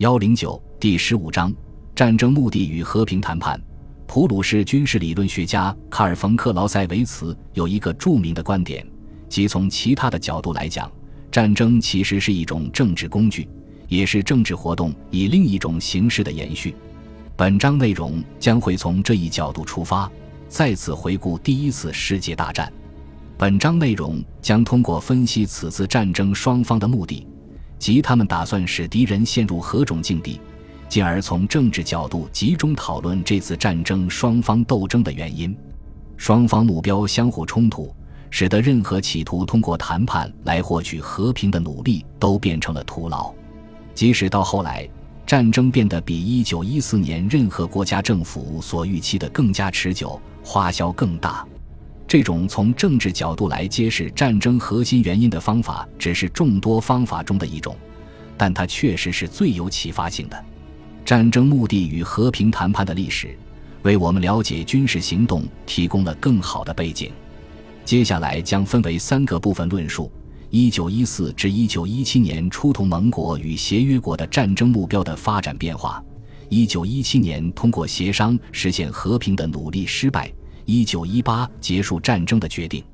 幺零九第十五章战争目的与和平谈判。普鲁士军事理论学家卡尔·冯·克劳塞维茨有一个著名的观点，即从其他的角度来讲，战争其实是一种政治工具，也是政治活动以另一种形式的延续。本章内容将会从这一角度出发，再次回顾第一次世界大战。本章内容将通过分析此次战争双方的目的。即他们打算使敌人陷入何种境地，进而从政治角度集中讨论这次战争双方斗争的原因。双方目标相互冲突，使得任何企图通过谈判来获取和平的努力都变成了徒劳。即使到后来，战争变得比1914年任何国家政府所预期的更加持久，花销更大。这种从政治角度来揭示战争核心原因的方法，只是众多方法中的一种，但它确实是最有启发性的。战争目的与和平谈判的历史，为我们了解军事行动提供了更好的背景。接下来将分为三个部分论述：一九一四至一九一七年初同盟国与协约国的战争目标的发展变化；一九一七年通过协商实现和平的努力失败。一九一八结束战争的决定。